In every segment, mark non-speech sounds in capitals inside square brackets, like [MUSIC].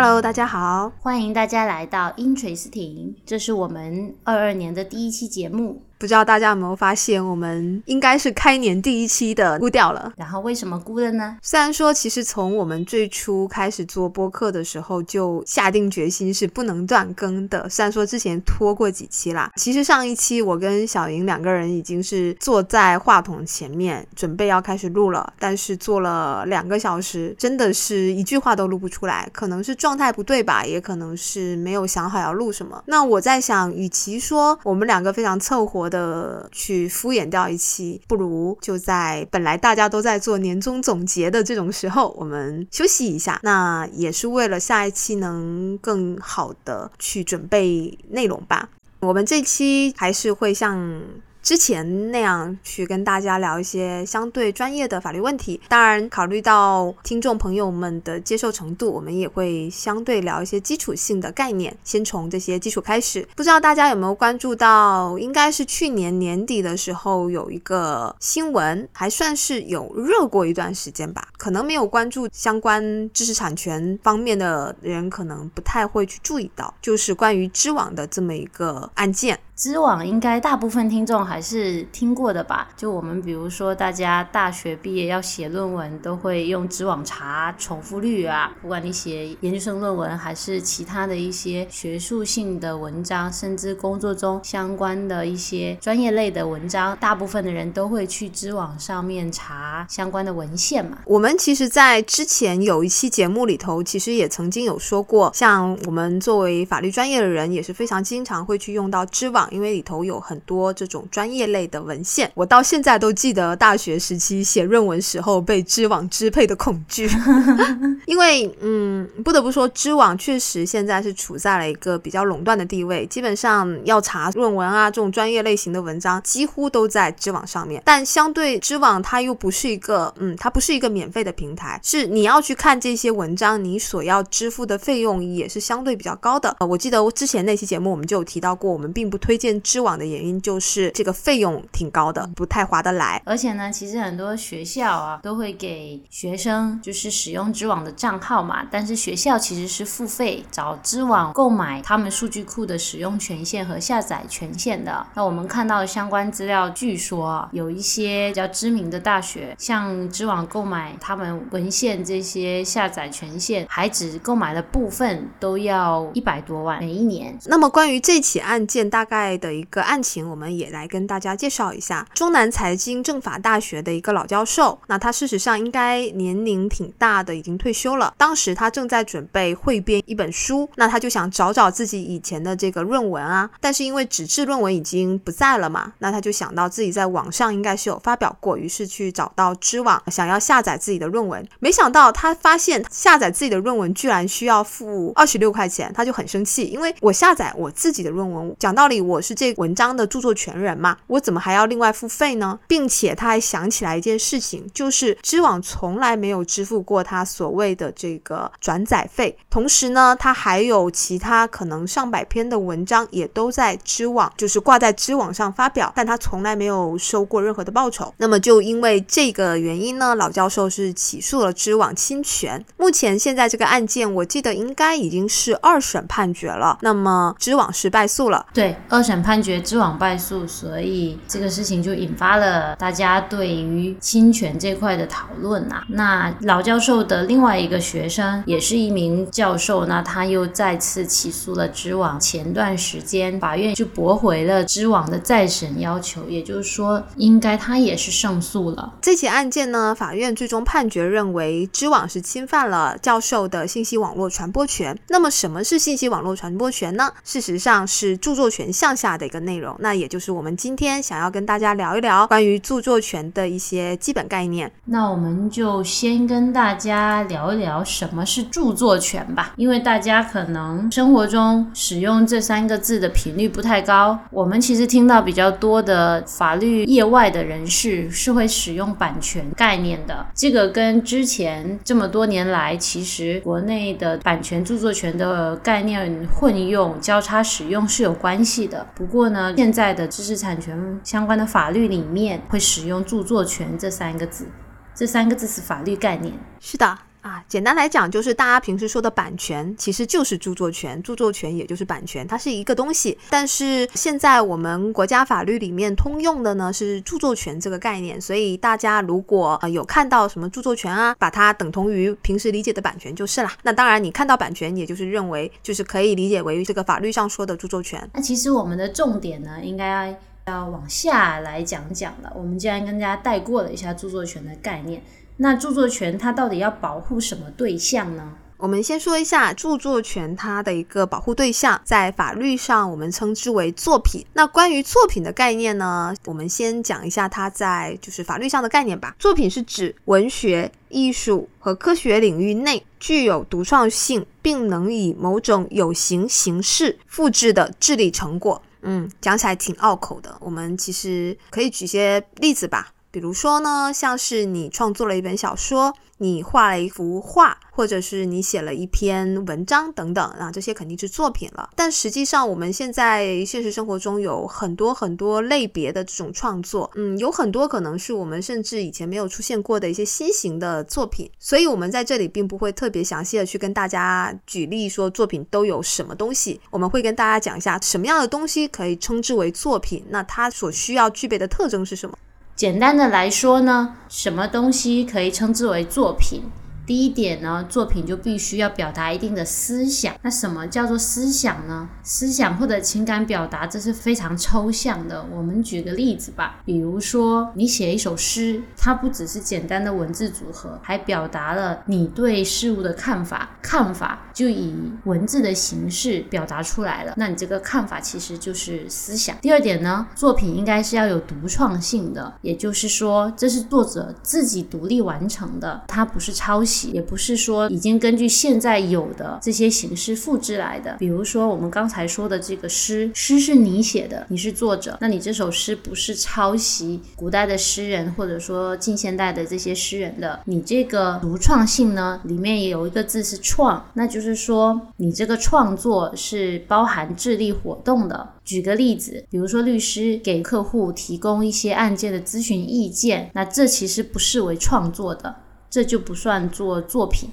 Hello，大家好，欢迎大家来到 Intrasting，，这是我们二二年的第一期节目。不知道大家有没有发现，我们应该是开年第一期的估掉了。然后为什么估的呢？虽然说，其实从我们最初开始做播客的时候，就下定决心是不能断更的。虽然说之前拖过几期啦，其实上一期我跟小莹两个人已经是坐在话筒前面，准备要开始录了，但是做了两个小时，真的是一句话都录不出来。可能是状态不对吧，也可能是没有想好要录什么。那我在想，与其说我们两个非常凑合。的去敷衍掉一期，不如就在本来大家都在做年终总结的这种时候，我们休息一下。那也是为了下一期能更好的去准备内容吧。我们这期还是会像。之前那样去跟大家聊一些相对专业的法律问题，当然考虑到听众朋友们的接受程度，我们也会相对聊一些基础性的概念，先从这些基础开始。不知道大家有没有关注到，应该是去年年底的时候有一个新闻，还算是有热过一段时间吧。可能没有关注相关知识产权方面的人，可能不太会去注意到，就是关于知网的这么一个案件。知网应该大部分听众还是听过的吧？就我们比如说，大家大学毕业要写论文，都会用知网查重复率啊。不管你写研究生论文，还是其他的一些学术性的文章，甚至工作中相关的一些专业类的文章，大部分的人都会去知网上面查相关的文献嘛。我们其实，在之前有一期节目里头，其实也曾经有说过，像我们作为法律专业的人，也是非常经常会去用到知网。因为里头有很多这种专业类的文献，我到现在都记得大学时期写论文时候被知网支配的恐惧。[LAUGHS] 因为，嗯，不得不说，知网确实现在是处在了一个比较垄断的地位，基本上要查论文啊这种专业类型的文章，几乎都在知网上面。但相对知网，它又不是一个，嗯，它不是一个免费的平台，是你要去看这些文章，你所要支付的费用也是相对比较高的。呃，我记得我之前那期节目我们就有提到过，我们并不推。荐知网的原因就是这个费用挺高的，不太划得来。而且呢，其实很多学校啊都会给学生就是使用知网的账号嘛，但是学校其实是付费找知网购买他们数据库的使用权限和下载权限的。那我们看到相关资料，据说有一些比较知名的大学向知网购买他们文献这些下载权限，还只购买的部分都要一百多万每一年。那么关于这起案件，大概。的一个案情，我们也来跟大家介绍一下。中南财经政法大学的一个老教授，那他事实上应该年龄挺大的，已经退休了。当时他正在准备汇编一本书，那他就想找找自己以前的这个论文啊。但是因为纸质论文已经不在了嘛，那他就想到自己在网上应该是有发表过，于是去找到知网，想要下载自己的论文。没想到他发现下载自己的论文居然需要付二十六块钱，他就很生气，因为我下载我自己的论文，讲道理我。是这文章的著作权人嘛，我怎么还要另外付费呢？并且他还想起来一件事情，就是知网从来没有支付过他所谓的这个转载费。同时呢，他还有其他可能上百篇的文章也都在知网，就是挂在知网上发表，但他从来没有收过任何的报酬。那么就因为这个原因呢，老教授是起诉了知网侵权。目前现在这个案件，我记得应该已经是二审判决了。那么知网是败诉了，对二。审判决知网败诉，所以这个事情就引发了大家对于侵权这块的讨论啊。那老教授的另外一个学生也是一名教授，那他又再次起诉了知网。前段时间法院就驳回了知网的再审要求，也就是说，应该他也是胜诉了。这起案件呢，法院最终判决认为知网是侵犯了教授的信息网络传播权。那么，什么是信息网络传播权呢？事实上是著作权项向下的一个内容，那也就是我们今天想要跟大家聊一聊关于著作权的一些基本概念。那我们就先跟大家聊一聊什么是著作权吧，因为大家可能生活中使用这三个字的频率不太高。我们其实听到比较多的法律业外的人士是会使用版权概念的，这个跟之前这么多年来其实国内的版权著作权的概念混用交叉使用是有关系的。不过呢，现在的知识产权相关的法律里面会使用著作权这三个字，这三个字是法律概念。是的。啊，简单来讲，就是大家平时说的版权，其实就是著作权，著作权也就是版权，它是一个东西。但是现在我们国家法律里面通用的呢是著作权这个概念，所以大家如果呃有看到什么著作权啊，把它等同于平时理解的版权就是啦。那当然，你看到版权，也就是认为就是可以理解为这个法律上说的著作权。那其实我们的重点呢，应该要往下来讲讲了。我们既然跟大家带过了一下著作权的概念。那著作权它到底要保护什么对象呢？我们先说一下著作权它的一个保护对象，在法律上我们称之为作品。那关于作品的概念呢，我们先讲一下它在就是法律上的概念吧。作品是指文学、艺术和科学领域内具有独创性，并能以某种有形形式复制的智力成果。嗯，讲起来挺拗口的。我们其实可以举些例子吧。比如说呢，像是你创作了一本小说，你画了一幅画，或者是你写了一篇文章等等，啊，这些肯定是作品了。但实际上，我们现在现实生活中有很多很多类别的这种创作，嗯，有很多可能是我们甚至以前没有出现过的一些新型的作品。所以，我们在这里并不会特别详细的去跟大家举例说作品都有什么东西，我们会跟大家讲一下什么样的东西可以称之为作品，那它所需要具备的特征是什么。简单的来说呢，什么东西可以称之为作品？第一点呢，作品就必须要表达一定的思想。那什么叫做思想呢？思想或者情感表达，这是非常抽象的。我们举个例子吧，比如说你写一首诗，它不只是简单的文字组合，还表达了你对事物的看法。看法就以文字的形式表达出来了。那你这个看法其实就是思想。第二点呢，作品应该是要有独创性的，也就是说，这是作者自己独立完成的，它不是抄袭。也不是说已经根据现在有的这些形式复制来的。比如说我们刚才说的这个诗，诗是你写的，你是作者，那你这首诗不是抄袭古代的诗人或者说近现代的这些诗人的，你这个独创性呢，里面也有一个字是创，那就是说你这个创作是包含智力活动的。举个例子，比如说律师给客户提供一些案件的咨询意见，那这其实不视为创作的。这就不算做作品。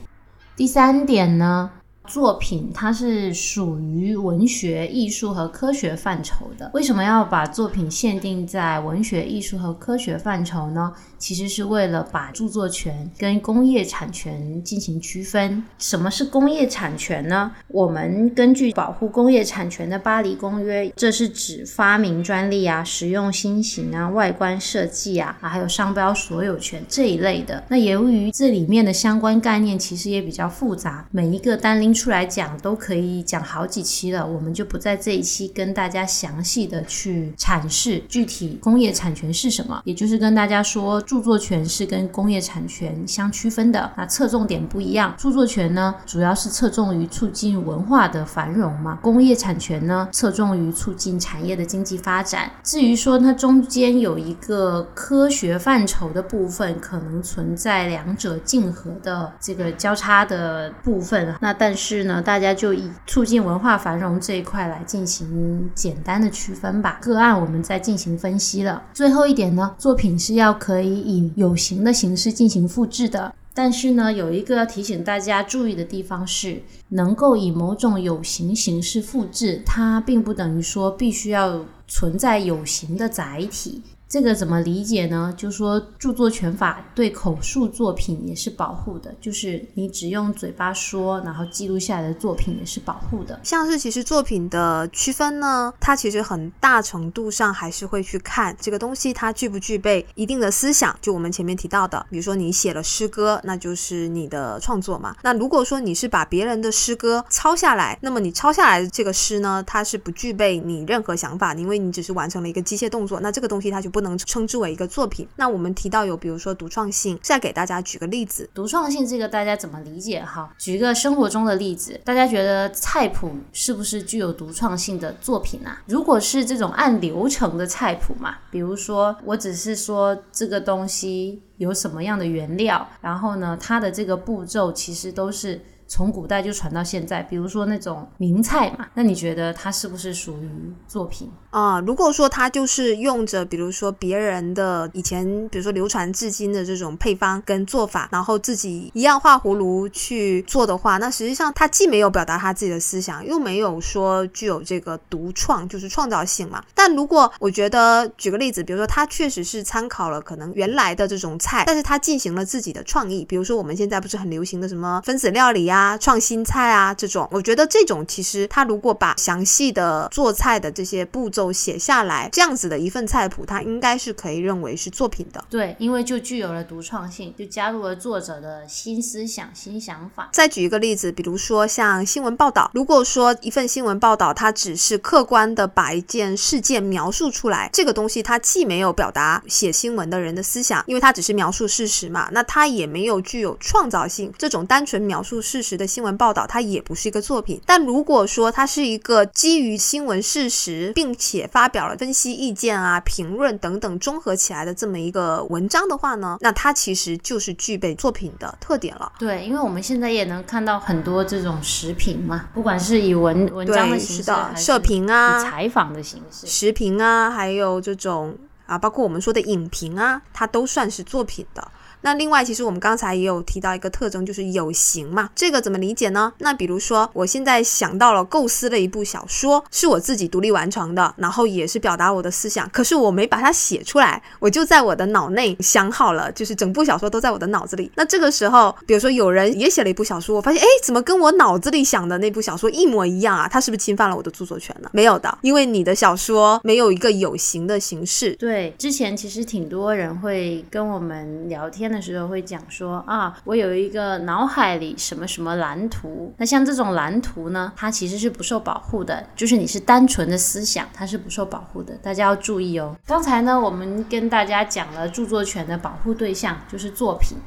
第三点呢？作品它是属于文学、艺术和科学范畴的。为什么要把作品限定在文学、艺术和科学范畴呢？其实是为了把著作权跟工业产权进行区分。什么是工业产权呢？我们根据保护工业产权的巴黎公约，这是指发明专利啊、使用新型啊、外观设计啊，还有商标所有权这一类的。那由于这里面的相关概念其实也比较复杂，每一个单拎。出来讲都可以讲好几期了，我们就不在这一期跟大家详细的去阐释具体工业产权是什么，也就是跟大家说著作权是跟工业产权相区分的，那侧重点不一样。著作权呢，主要是侧重于促进文化的繁荣嘛，工业产权呢，侧重于促进产业的经济发展。至于说它中间有一个科学范畴的部分，可能存在两者竞合的这个交叉的部分，那但是。呢，大家就以促进文化繁荣这一块来进行简单的区分吧。个案我们再进行分析了。最后一点呢，作品是要可以以有形的形式进行复制的。但是呢，有一个要提醒大家注意的地方是，能够以某种有形形式复制，它并不等于说必须要存在有形的载体。这个怎么理解呢？就说著作权法对口述作品也是保护的，就是你只用嘴巴说，然后记录下来的作品也是保护的。像是其实作品的区分呢，它其实很大程度上还是会去看这个东西它具不具备一定的思想。就我们前面提到的，比如说你写了诗歌，那就是你的创作嘛。那如果说你是把别人的诗歌抄下来，那么你抄下来的这个诗呢，它是不具备你任何想法的，因为你只是完成了一个机械动作，那这个东西它就不能能称之为一个作品。那我们提到有，比如说独创性，再给大家举个例子。独创性这个大家怎么理解？哈，举个生活中的例子，大家觉得菜谱是不是具有独创性的作品啊？如果是这种按流程的菜谱嘛，比如说我只是说这个东西有什么样的原料，然后呢，它的这个步骤其实都是。从古代就传到现在，比如说那种名菜嘛，那你觉得它是不是属于作品啊？如果说它就是用着，比如说别人的以前，比如说流传至今的这种配方跟做法，然后自己一样画葫芦去做的话，那实际上它既没有表达他自己的思想，又没有说具有这个独创，就是创造性嘛。但如果我觉得，举个例子，比如说他确实是参考了可能原来的这种菜，但是他进行了自己的创意，比如说我们现在不是很流行的什么分子料理呀。啊，创新菜啊，这种我觉得这种其实他如果把详细的做菜的这些步骤写下来，这样子的一份菜谱，它应该是可以认为是作品的。对，因为就具有了独创性，就加入了作者的新思想、新想法。再举一个例子，比如说像新闻报道，如果说一份新闻报道，它只是客观的把一件事件描述出来，这个东西它既没有表达写新闻的人的思想，因为它只是描述事实嘛，那它也没有具有创造性。这种单纯描述事时的新闻报道，它也不是一个作品。但如果说它是一个基于新闻事实，并且发表了分析意见啊、评论等等综合起来的这么一个文章的话呢，那它其实就是具备作品的特点了。对，因为我们现在也能看到很多这种时评嘛，不管是以文文章的形式，社评啊、采访的形式、时评啊，还有这种啊，包括我们说的影评啊，它都算是作品的。那另外，其实我们刚才也有提到一个特征，就是有形嘛。这个怎么理解呢？那比如说，我现在想到了构思了一部小说，是我自己独立完成的，然后也是表达我的思想，可是我没把它写出来，我就在我的脑内想好了，就是整部小说都在我的脑子里。那这个时候，比如说有人也写了一部小说，我发现，哎，怎么跟我脑子里想的那部小说一模一样啊？他是不是侵犯了我的著作权呢？没有的，因为你的小说没有一个有形的形式。对，之前其实挺多人会跟我们聊天。的时候会讲说啊，我有一个脑海里什么什么蓝图。那像这种蓝图呢，它其实是不受保护的，就是你是单纯的思想，它是不受保护的。大家要注意哦。刚才呢，我们跟大家讲了著作权的保护对象就是作品。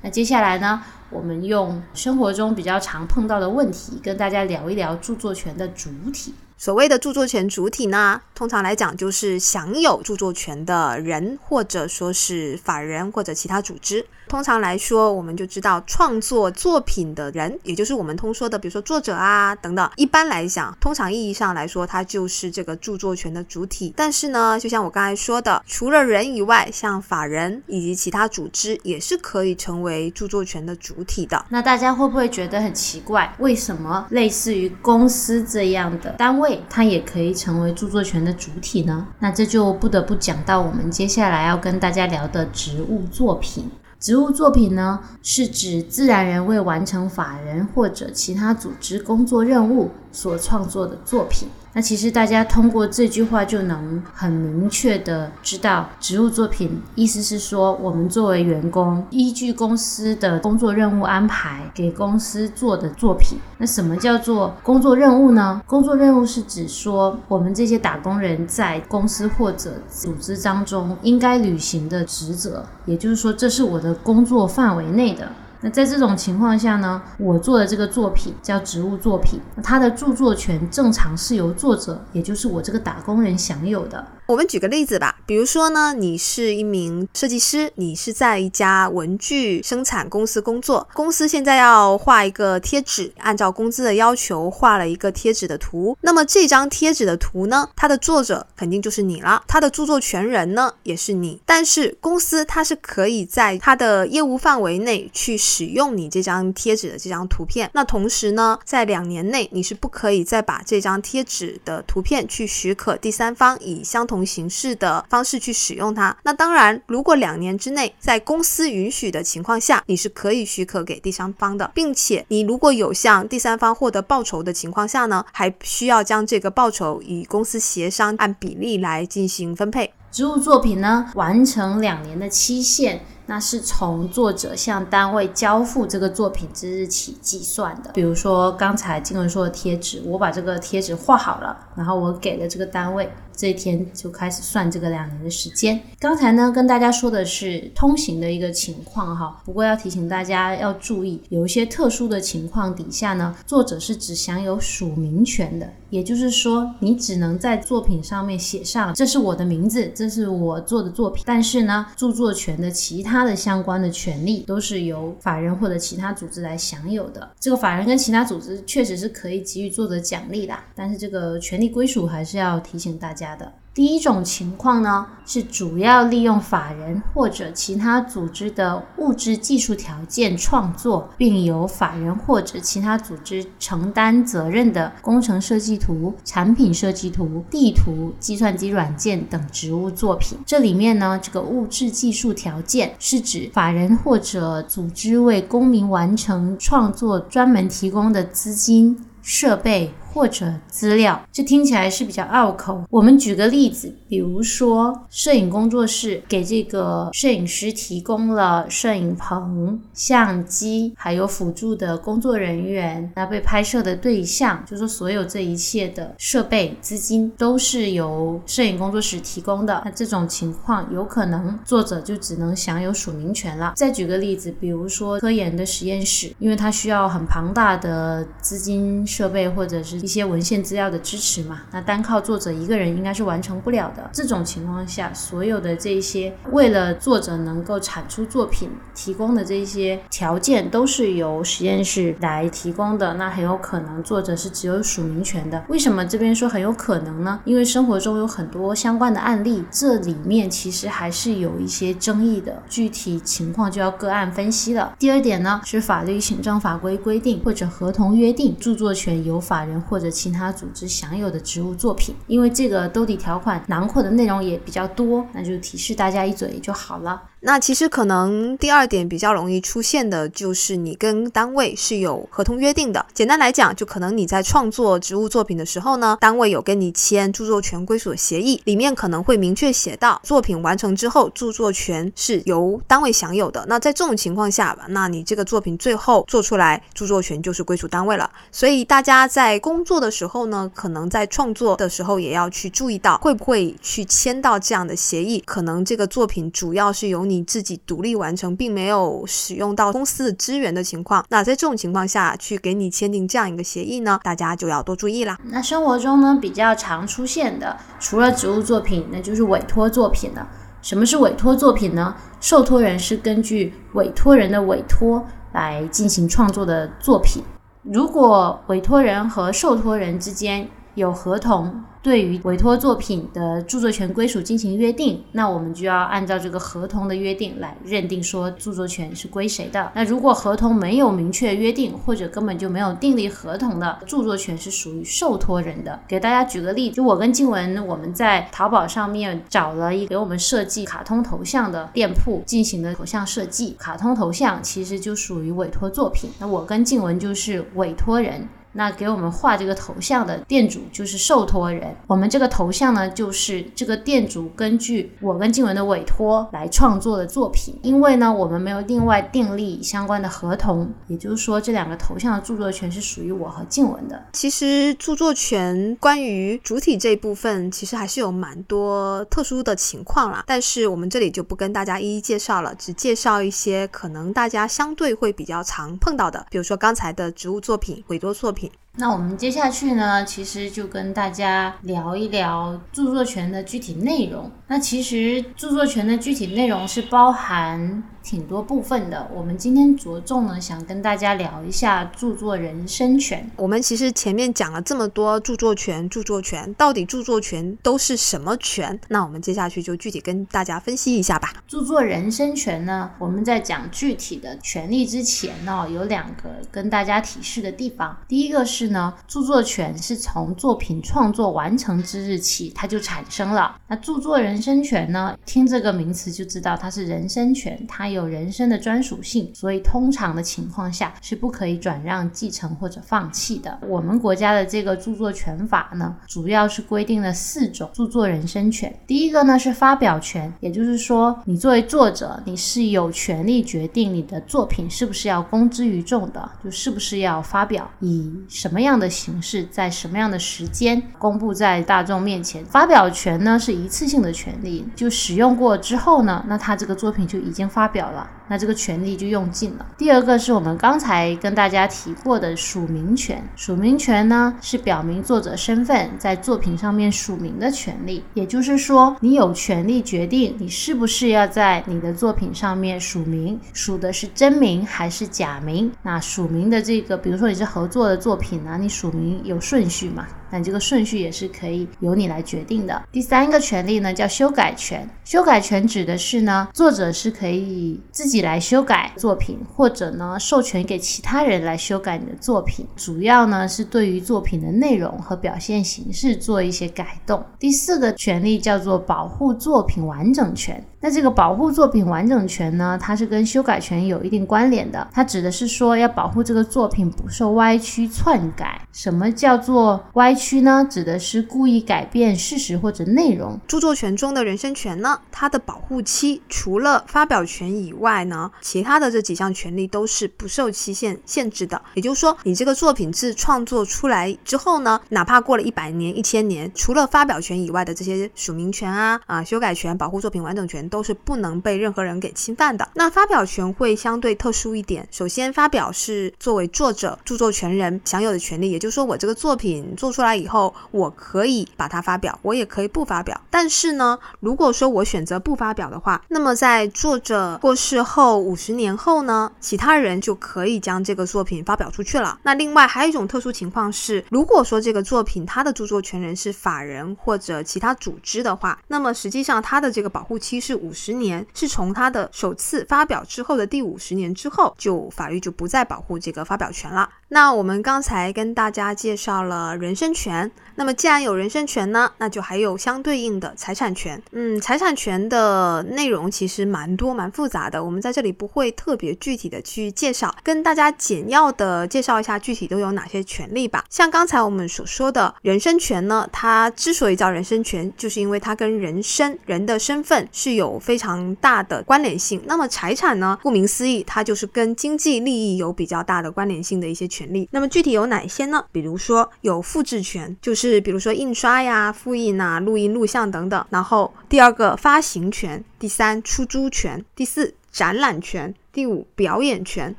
那接下来呢，我们用生活中比较常碰到的问题，跟大家聊一聊著作权的主体。所谓的著作权主体呢，通常来讲就是享有著作权的人，或者说是法人或者其他组织。通常来说，我们就知道创作作品的人，也就是我们通说的，比如说作者啊等等。一般来讲，通常意义上来说，它就是这个著作权的主体。但是呢，就像我刚才说的，除了人以外，像法人以及其他组织也是可以成为著作权的主体的。那大家会不会觉得很奇怪？为什么类似于公司这样的单位，它也可以成为著作权的主体呢？那这就不得不讲到我们接下来要跟大家聊的植物作品。植物作品呢，是指自然人为完成法人或者其他组织工作任务所创作的作品。那其实大家通过这句话就能很明确的知道，职务作品意思是说，我们作为员工，依据公司的工作任务安排给公司做的作品。那什么叫做工作任务呢？工作任务是指说，我们这些打工人在公司或者组织当中应该履行的职责，也就是说，这是我的工作范围内的。那在这种情况下呢，我做的这个作品叫职务作品，它的著作权正常是由作者，也就是我这个打工人享有的。我们举个例子吧，比如说呢，你是一名设计师，你是在一家文具生产公司工作，公司现在要画一个贴纸，按照公司的要求画了一个贴纸的图。那么这张贴纸的图呢，它的作者肯定就是你了，它的著作权人呢也是你。但是公司它是可以在它的业务范围内去使用你这张贴纸的这张图片。那同时呢，在两年内你是不可以再把这张贴纸的图片去许可第三方以相同。形式的方式去使用它。那当然，如果两年之内在公司允许的情况下，你是可以许可给第三方的，并且你如果有向第三方获得报酬的情况下呢，还需要将这个报酬与公司协商，按比例来进行分配。植物作品呢，完成两年的期限。那是从作者向单位交付这个作品之日起计算的。比如说刚才金文说的贴纸，我把这个贴纸画好了，然后我给了这个单位，这一天就开始算这个两年的时间。刚才呢跟大家说的是通行的一个情况哈，不过要提醒大家要注意，有一些特殊的情况底下呢，作者是只享有署名权的，也就是说你只能在作品上面写上这是我的名字，这是我做的作品，但是呢著作权的其他。的相关的权利都是由法人或者其他组织来享有的。这个法人跟其他组织确实是可以给予作者奖励的，但是这个权利归属还是要提醒大家的。第一种情况呢，是主要利用法人或者其他组织的物质技术条件创作，并由法人或者其他组织承担责任的工程设计图、产品设计图、地图、计算机软件等职务作品。这里面呢，这个物质技术条件是指法人或者组织为公民完成创作专门提供的资金、设备。或者资料，这听起来是比较拗口。我们举个例子，比如说摄影工作室给这个摄影师提供了摄影棚、相机，还有辅助的工作人员，那被拍摄的对象，就说所有这一切的设备、资金都是由摄影工作室提供的。那这种情况，有可能作者就只能享有署名权了。再举个例子，比如说科研的实验室，因为它需要很庞大的资金、设备或者是。一些文献资料的支持嘛，那单靠作者一个人应该是完成不了的。这种情况下，所有的这些为了作者能够产出作品提供的这些条件，都是由实验室来提供的。那很有可能作者是只有署名权的。为什么这边说很有可能呢？因为生活中有很多相关的案例，这里面其实还是有一些争议的，具体情况就要个案分析了。第二点呢，是法律、行政法规规定或者合同约定，著作权由法人或者其他组织享有的职务作品，因为这个兜底条款囊括的内容也比较多，那就提示大家一嘴就好了。那其实可能第二点比较容易出现的就是你跟单位是有合同约定的。简单来讲，就可能你在创作职务作品的时候呢，单位有跟你签著作权归属协议，里面可能会明确写到作品完成之后，著作权是由单位享有的。那在这种情况下，那你这个作品最后做出来，著作权就是归属单位了。所以大家在工作的时候呢，可能在创作的时候也要去注意到，会不会去签到这样的协议。可能这个作品主要是由你自己独立完成，并没有使用到公司的资源的情况，那在这种情况下去给你签订这样一个协议呢，大家就要多注意啦。那生活中呢比较常出现的，除了职务作品，那就是委托作品了。什么是委托作品呢？受托人是根据委托人的委托来进行创作的作品。如果委托人和受托人之间有合同。对于委托作品的著作权归属进行约定，那我们就要按照这个合同的约定来认定说著作权是归谁的。那如果合同没有明确约定，或者根本就没有订立合同的，著作权是属于受托人的。给大家举个例子，就我跟静文，我们在淘宝上面找了一给我们设计卡通头像的店铺进行的头像设计，卡通头像其实就属于委托作品。那我跟静文就是委托人。那给我们画这个头像的店主就是受托人，我们这个头像呢，就是这个店主根据我跟静文的委托来创作的作品。因为呢，我们没有另外订立相关的合同，也就是说，这两个头像的著作权是属于我和静文的。其实著作权关于主体这一部分，其实还是有蛮多特殊的情况啦，但是我们这里就不跟大家一一介绍了，只介绍一些可能大家相对会比较常碰到的，比如说刚才的植物作品、委托作品。那我们接下去呢，其实就跟大家聊一聊著作权的具体内容。那其实著作权的具体内容是包含。挺多部分的，我们今天着重呢，想跟大家聊一下著作人身权。我们其实前面讲了这么多著作权，著作权到底著作权都是什么权？那我们接下去就具体跟大家分析一下吧。著作人身权呢，我们在讲具体的权利之前呢，有两个跟大家提示的地方。第一个是呢，著作权是从作品创作完成之日起它就产生了。那著作人身权呢，听这个名词就知道它是人身权，它有。有人身的专属性，所以通常的情况下是不可以转让、继承或者放弃的。我们国家的这个著作权法呢，主要是规定了四种著作人身权。第一个呢是发表权，也就是说，你作为作者，你是有权利决定你的作品是不是要公之于众的，就是不是要发表，以什么样的形式，在什么样的时间公布在大众面前。发表权呢是一次性的权利，就使用过之后呢，那他这个作品就已经发表。表了。那这个权利就用尽了。第二个是我们刚才跟大家提过的署名权。署名权呢，是表明作者身份，在作品上面署名的权利。也就是说，你有权利决定你是不是要在你的作品上面署名，署的是真名还是假名。那署名的这个，比如说你是合作的作品呢，你署名有顺序嘛？那这个顺序也是可以由你来决定的。第三个权利呢，叫修改权。修改权指的是呢，作者是可以自己来修改作品，或者呢，授权给其他人来修改你的作品。主要呢是对于作品的内容和表现形式做一些改动。第四个权利叫做保护作品完整权。那这个保护作品完整权呢，它是跟修改权有一定关联的。它指的是说要保护这个作品不受歪曲篡改。什么叫做歪曲呢？指的是故意改变事实或者内容。著作权中的人身权呢，它的保护期除了发表权以外呢，其他的这几项权利都是不受期限限制的。也就是说，你这个作品自创作出来之后呢，哪怕过了一百年、一千年，除了发表权以外的这些署名权啊、啊修改权、保护作品完整权。都是不能被任何人给侵犯的。那发表权会相对特殊一点。首先，发表是作为作者、著作权人享有的权利，也就是说，我这个作品做出来以后，我可以把它发表，我也可以不发表。但是呢，如果说我选择不发表的话，那么在作者过世后五十年后呢，其他人就可以将这个作品发表出去了。那另外还有一种特殊情况是，如果说这个作品它的著作权人是法人或者其他组织的话，那么实际上它的这个保护期是。五十年是从他的首次发表之后的第五十年之后，就法律就不再保护这个发表权了。那我们刚才跟大家介绍了人身权，那么既然有人身权呢，那就还有相对应的财产权。嗯，财产权的内容其实蛮多蛮复杂的，我们在这里不会特别具体的去介绍，跟大家简要的介绍一下具体都有哪些权利吧。像刚才我们所说的人身权呢，它之所以叫人身权，就是因为它跟人身人的身份是有有非常大的关联性。那么财产呢，顾名思义，它就是跟经济利益有比较大的关联性的一些权。利，那么具体有哪些呢？比如说有复制权，就是比如说印刷呀、复印啊、录音录像等等。然后第二个发行权，第三出租权，第四展览权，第五表演权，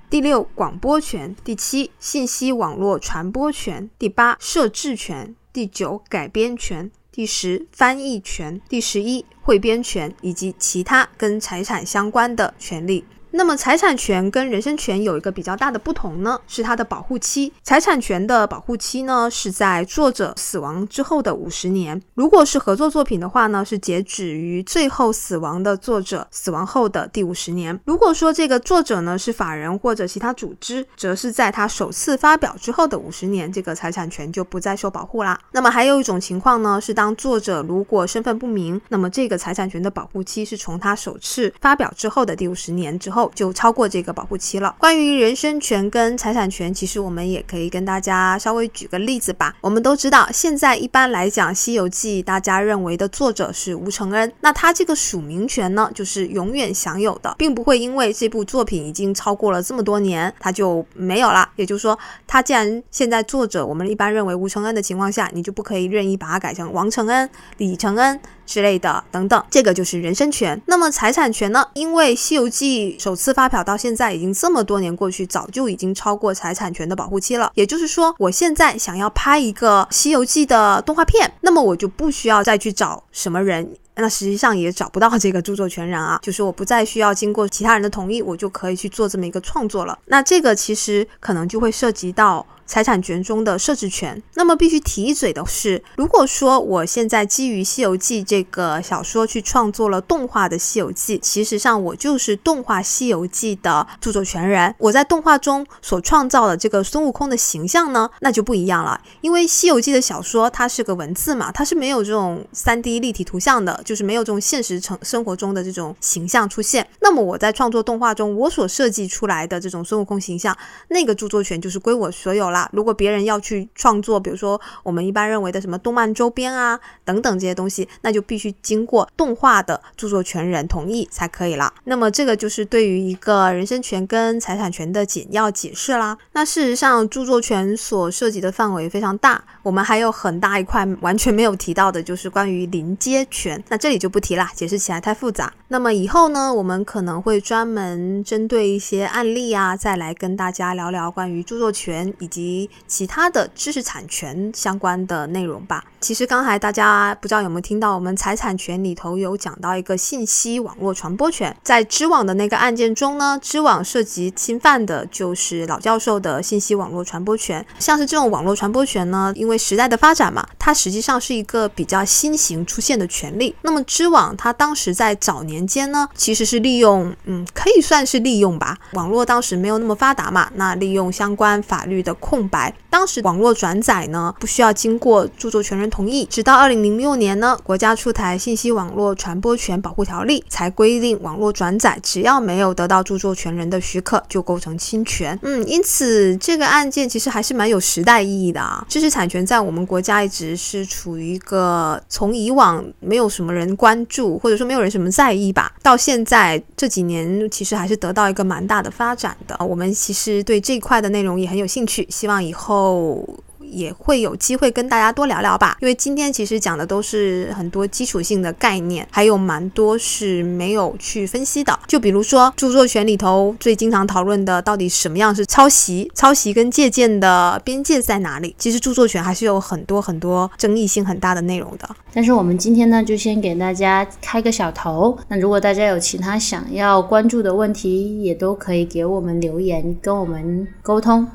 第六广播权，第七信息网络传播权，第八设置权，第九改编权，第十翻译权，第十一汇编权以及其他跟财产相关的权利。那么财产权跟人身权有一个比较大的不同呢，是它的保护期。财产权的保护期呢是在作者死亡之后的五十年，如果是合作作品的话呢，是截止于最后死亡的作者死亡后的第五十年。如果说这个作者呢是法人或者其他组织，则是在他首次发表之后的五十年，这个财产权就不再受保护啦。那么还有一种情况呢，是当作者如果身份不明，那么这个财产权的保护期是从他首次发表之后的第五十年之后。就超过这个保护期了。关于人身权跟财产权，其实我们也可以跟大家稍微举个例子吧。我们都知道，现在一般来讲，《西游记》大家认为的作者是吴承恩，那他这个署名权呢，就是永远享有的，并不会因为这部作品已经超过了这么多年，他就没有了。也就是说，他既然现在作者我们一般认为吴承恩的情况下，你就不可以任意把它改成王承恩、李承恩。之类的等等，这个就是人身权。那么财产权呢？因为《西游记》首次发表到现在已经这么多年过去，早就已经超过财产权的保护期了。也就是说，我现在想要拍一个《西游记》的动画片，那么我就不需要再去找什么人，那实际上也找不到这个著作权人啊。[LAUGHS] 就是我不再需要经过其他人的同意，我就可以去做这么一个创作了。那这个其实可能就会涉及到。财产权中的设置权，那么必须提一嘴的是，如果说我现在基于《西游记》这个小说去创作了动画的《西游记》，其实上我就是动画《西游记》的著作权人。我在动画中所创造的这个孙悟空的形象呢，那就不一样了，因为《西游记》的小说它是个文字嘛，它是没有这种三 D 立体图像的，就是没有这种现实成生活中的这种形象出现。那么我在创作动画中，我所设计出来的这种孙悟空形象，那个著作权就是归我所有了。啦。如果别人要去创作，比如说我们一般认为的什么动漫周边啊等等这些东西，那就必须经过动画的著作权人同意才可以了。那么这个就是对于一个人身权跟财产权的简要解释啦。那事实上，著作权所涉及的范围非常大，我们还有很大一块完全没有提到的，就是关于临接权。那这里就不提啦，解释起来太复杂。那么以后呢，我们可能会专门针对一些案例啊，再来跟大家聊聊关于著作权以及其他的知识产权相关的内容吧。其实刚才大家不知道有没有听到，我们财产权里头有讲到一个信息网络传播权，在知网的那个案件中呢，知网涉及侵犯的就是老教授的信息网络传播权。像是这种网络传播权呢，因为时代的发展嘛，它实际上是一个比较新型出现的权利。那么知网它当时在早年间呢，其实是利用，嗯，可以算是利用吧，网络当时没有那么发达嘛，那利用相关法律的空白，当时网络转载呢不需要经过著作权人。同意，直到二零零六年呢，国家出台《信息网络传播权保护条例》，才规定网络转载只要没有得到著作权人的许可，就构成侵权。嗯，因此这个案件其实还是蛮有时代意义的啊。知识产权在我们国家一直是处于一个从以往没有什么人关注，或者说没有人什么在意吧，到现在这几年其实还是得到一个蛮大的发展的。我们其实对这一块的内容也很有兴趣，希望以后。也会有机会跟大家多聊聊吧，因为今天其实讲的都是很多基础性的概念，还有蛮多是没有去分析的。就比如说著作权里头最经常讨论的，到底什么样是抄袭？抄袭跟借鉴的边界在哪里？其实著作权还是有很多很多争议性很大的内容的。但是我们今天呢，就先给大家开个小头。那如果大家有其他想要关注的问题，也都可以给我们留言，跟我们沟通。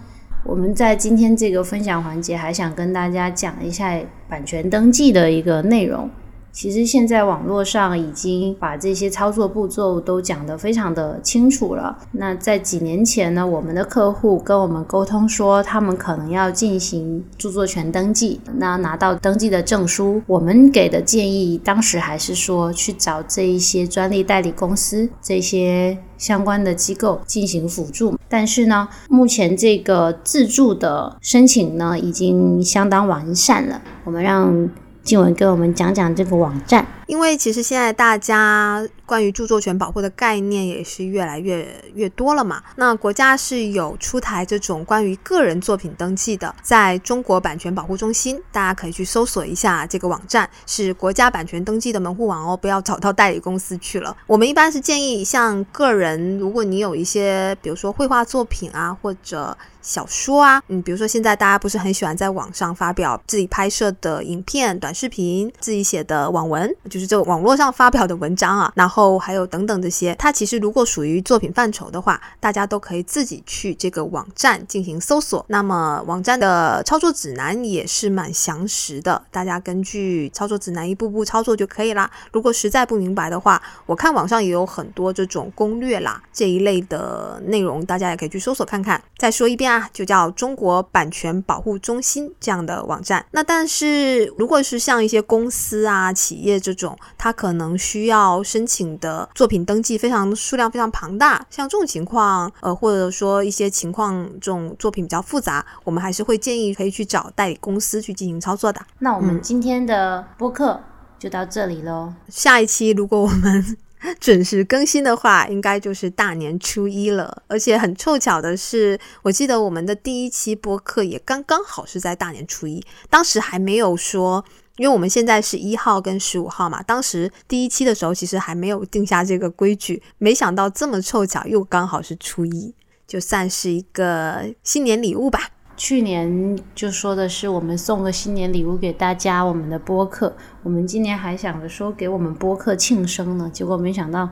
我们在今天这个分享环节，还想跟大家讲一下版权登记的一个内容。其实现在网络上已经把这些操作步骤都讲得非常的清楚了。那在几年前呢，我们的客户跟我们沟通说，他们可能要进行著作权登记，那拿到登记的证书，我们给的建议当时还是说去找这一些专利代理公司这些相关的机构进行辅助。但是呢，目前这个自助的申请呢，已经相当完善了。我们让。静文给我们讲讲这个网站。因为其实现在大家关于著作权保护的概念也是越来越越多了嘛。那国家是有出台这种关于个人作品登记的，在中国版权保护中心，大家可以去搜索一下这个网站，是国家版权登记的门户网哦，不要找到代理公司去了。我们一般是建议像个人，如果你有一些，比如说绘画作品啊，或者小说啊，嗯，比如说现在大家不是很喜欢在网上发表自己拍摄的影片、短视频，自己写的网文。就是这个网络上发表的文章啊，然后还有等等这些，它其实如果属于作品范畴的话，大家都可以自己去这个网站进行搜索。那么网站的操作指南也是蛮详实的，大家根据操作指南一步步操作就可以啦。如果实在不明白的话，我看网上也有很多这种攻略啦这一类的内容，大家也可以去搜索看看。再说一遍啊，就叫中国版权保护中心这样的网站。那但是如果是像一些公司啊、企业这种，它可能需要申请的作品登记非常数量非常庞大，像这种情况，呃，或者说一些情况，这种作品比较复杂，我们还是会建议可以去找代理公司去进行操作的。那我们今天的播客就到这里喽。[LAUGHS] 下一期如果我们 [LAUGHS] 准时更新的话，应该就是大年初一了。而且很凑巧的是，我记得我们的第一期播客也刚刚好是在大年初一，当时还没有说。因为我们现在是一号跟十五号嘛，当时第一期的时候其实还没有定下这个规矩，没想到这么凑巧又刚好是初一，就算是一个新年礼物吧。去年就说的是我们送个新年礼物给大家，我们的播客，我们今年还想着说给我们播客庆生呢，结果没想到，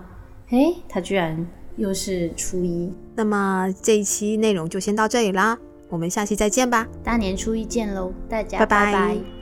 哎，它居然又是初一。那么这一期内容就先到这里啦，我们下期再见吧，大年初一见喽，大家拜拜。